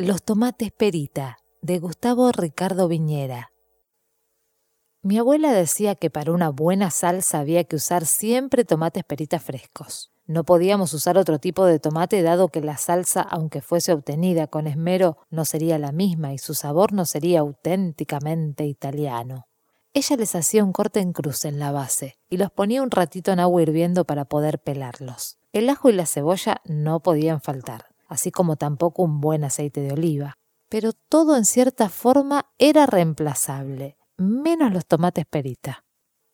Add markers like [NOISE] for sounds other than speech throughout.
Los tomates perita, de Gustavo Ricardo Viñera. Mi abuela decía que para una buena salsa había que usar siempre tomates perita frescos. No podíamos usar otro tipo de tomate dado que la salsa, aunque fuese obtenida con esmero, no sería la misma y su sabor no sería auténticamente italiano. Ella les hacía un corte en cruz en la base y los ponía un ratito en agua hirviendo para poder pelarlos. El ajo y la cebolla no podían faltar, así como tampoco un buen aceite de oliva. Pero todo en cierta forma era reemplazable, menos los tomates perita.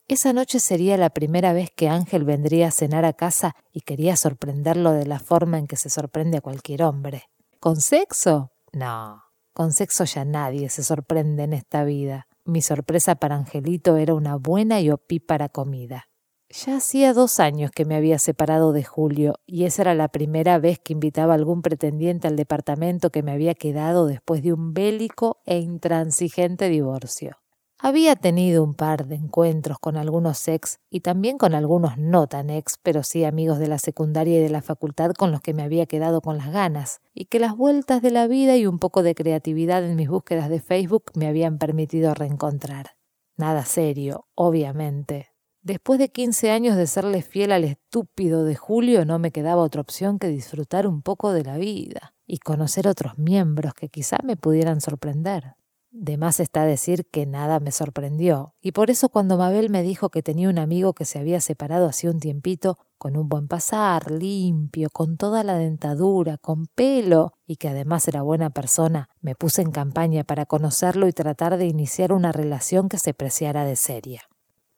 Esa noche sería la primera vez que Ángel vendría a cenar a casa y quería sorprenderlo de la forma en que se sorprende a cualquier hombre. ¿Con sexo? No, con sexo ya nadie se sorprende en esta vida. Mi sorpresa para Angelito era una buena y opípara comida. Ya hacía dos años que me había separado de Julio, y esa era la primera vez que invitaba a algún pretendiente al departamento que me había quedado después de un bélico e intransigente divorcio. Había tenido un par de encuentros con algunos ex y también con algunos no tan ex, pero sí amigos de la secundaria y de la facultad con los que me había quedado con las ganas, y que las vueltas de la vida y un poco de creatividad en mis búsquedas de Facebook me habían permitido reencontrar. Nada serio, obviamente. Después de quince años de serle fiel al estúpido de Julio, no me quedaba otra opción que disfrutar un poco de la vida y conocer otros miembros que quizá me pudieran sorprender. De más está decir que nada me sorprendió, y por eso cuando Mabel me dijo que tenía un amigo que se había separado hacía un tiempito, con un buen pasar, limpio, con toda la dentadura, con pelo, y que además era buena persona, me puse en campaña para conocerlo y tratar de iniciar una relación que se preciara de seria.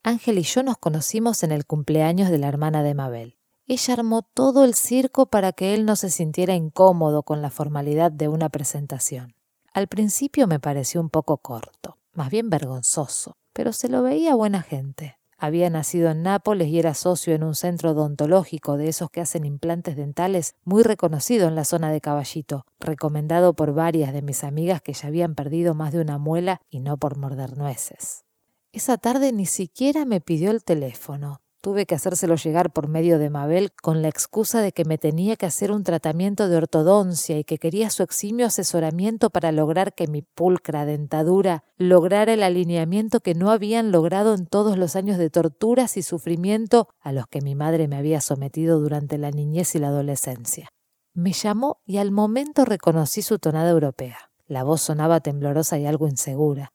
Ángel y yo nos conocimos en el cumpleaños de la hermana de Mabel. Ella armó todo el circo para que él no se sintiera incómodo con la formalidad de una presentación. Al principio me pareció un poco corto, más bien vergonzoso, pero se lo veía buena gente. Había nacido en Nápoles y era socio en un centro odontológico de esos que hacen implantes dentales muy reconocido en la zona de Caballito, recomendado por varias de mis amigas que ya habían perdido más de una muela y no por morder nueces. Esa tarde ni siquiera me pidió el teléfono. Tuve que hacérselo llegar por medio de Mabel con la excusa de que me tenía que hacer un tratamiento de ortodoncia y que quería su eximio asesoramiento para lograr que mi pulcra dentadura lograra el alineamiento que no habían logrado en todos los años de torturas y sufrimiento a los que mi madre me había sometido durante la niñez y la adolescencia. Me llamó y al momento reconocí su tonada europea. La voz sonaba temblorosa y algo insegura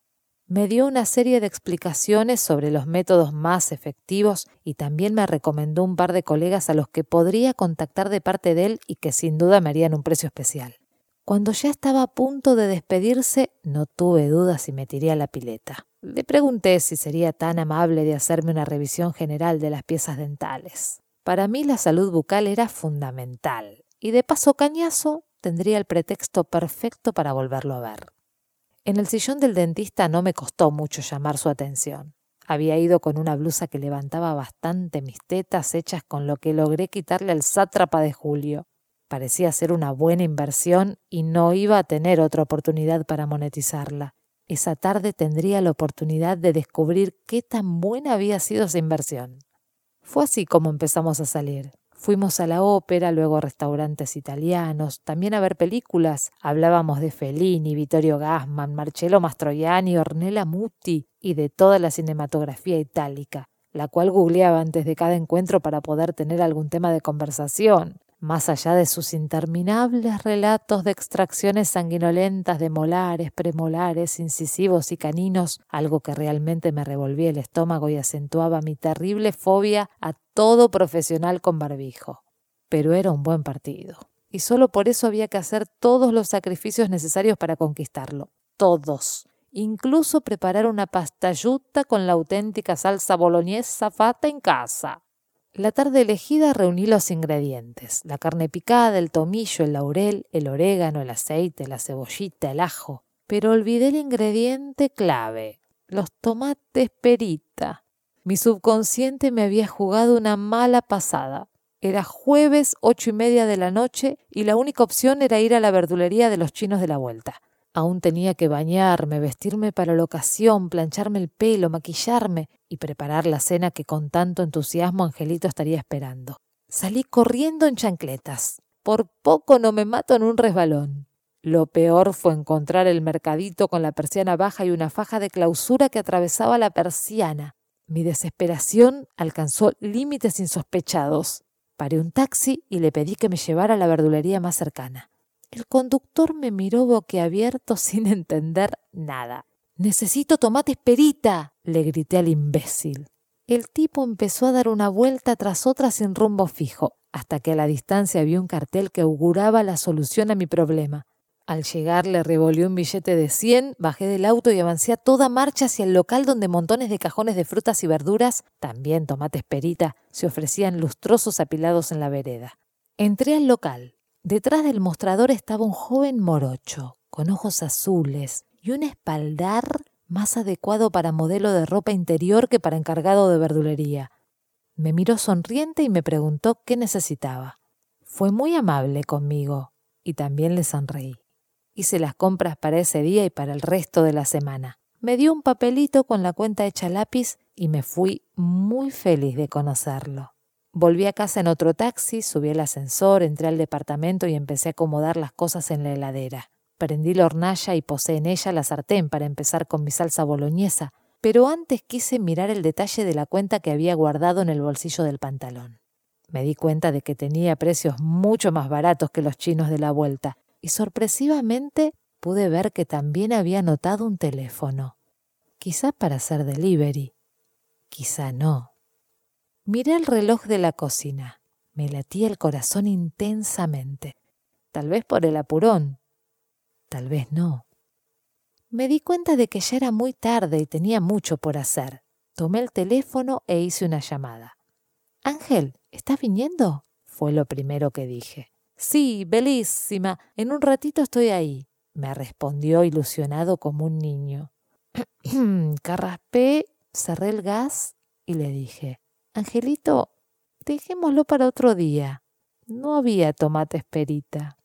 me dio una serie de explicaciones sobre los métodos más efectivos y también me recomendó un par de colegas a los que podría contactar de parte de él y que sin duda me harían un precio especial. Cuando ya estaba a punto de despedirse, no tuve dudas si me tiré a la pileta. Le pregunté si sería tan amable de hacerme una revisión general de las piezas dentales. Para mí la salud bucal era fundamental, y de paso cañazo tendría el pretexto perfecto para volverlo a ver. En el sillón del dentista no me costó mucho llamar su atención. Había ido con una blusa que levantaba bastante mis tetas hechas con lo que logré quitarle al sátrapa de Julio. Parecía ser una buena inversión y no iba a tener otra oportunidad para monetizarla. Esa tarde tendría la oportunidad de descubrir qué tan buena había sido esa inversión. Fue así como empezamos a salir. Fuimos a la ópera, luego a restaurantes italianos, también a ver películas. Hablábamos de Fellini, Vittorio Gassman, Marcello Mastroianni, Ornella Muti y de toda la cinematografía itálica, la cual googleaba antes de cada encuentro para poder tener algún tema de conversación más allá de sus interminables relatos de extracciones sanguinolentas de molares, premolares, incisivos y caninos, algo que realmente me revolvía el estómago y acentuaba mi terrible fobia a todo profesional con barbijo. Pero era un buen partido, y solo por eso había que hacer todos los sacrificios necesarios para conquistarlo. Todos. Incluso preparar una pastayuta con la auténtica salsa boloñesa fata en casa. La tarde elegida reuní los ingredientes, la carne picada, el tomillo, el laurel, el orégano, el aceite, la cebollita, el ajo, pero olvidé el ingrediente clave, los tomates perita. Mi subconsciente me había jugado una mala pasada. Era jueves ocho y media de la noche y la única opción era ir a la verdulería de los chinos de la vuelta. Aún tenía que bañarme, vestirme para la ocasión, plancharme el pelo, maquillarme y preparar la cena que con tanto entusiasmo Angelito estaría esperando. Salí corriendo en chancletas. Por poco no me mato en un resbalón. Lo peor fue encontrar el mercadito con la persiana baja y una faja de clausura que atravesaba la persiana. Mi desesperación alcanzó límites insospechados. Paré un taxi y le pedí que me llevara a la verdulería más cercana. El conductor me miró boquiabierto [LAUGHS] sin entender nada. Necesito tomates perita, le grité al imbécil. El tipo empezó a dar una vuelta tras otra sin rumbo fijo, hasta que a la distancia vi un cartel que auguraba la solución a mi problema. Al llegar le revolvió un billete de 100, bajé del auto y avancé a toda marcha hacia el local donde montones de cajones de frutas y verduras, también tomates perita, se ofrecían lustrosos apilados en la vereda. Entré al local. Detrás del mostrador estaba un joven morocho, con ojos azules y un espaldar más adecuado para modelo de ropa interior que para encargado de verdulería. Me miró sonriente y me preguntó qué necesitaba. Fue muy amable conmigo y también le sonreí. Hice las compras para ese día y para el resto de la semana. Me dio un papelito con la cuenta hecha lápiz y me fui muy feliz de conocerlo. Volví a casa en otro taxi, subí al ascensor, entré al departamento y empecé a acomodar las cosas en la heladera. Prendí la hornalla y posé en ella la sartén para empezar con mi salsa boloñesa, pero antes quise mirar el detalle de la cuenta que había guardado en el bolsillo del pantalón. Me di cuenta de que tenía precios mucho más baratos que los chinos de la vuelta y sorpresivamente pude ver que también había notado un teléfono. Quizá para hacer delivery, quizá no. Miré el reloj de la cocina. Me latía el corazón intensamente. Tal vez por el apurón. Tal vez no. Me di cuenta de que ya era muy tarde y tenía mucho por hacer. Tomé el teléfono e hice una llamada. Ángel, ¿estás viniendo? Fue lo primero que dije. Sí, bellísima. En un ratito estoy ahí, me respondió ilusionado como un niño. [CLEARS THROAT] Carraspé, cerré el gas y le dije, Angelito, dejémoslo para otro día. No había tomate esperita.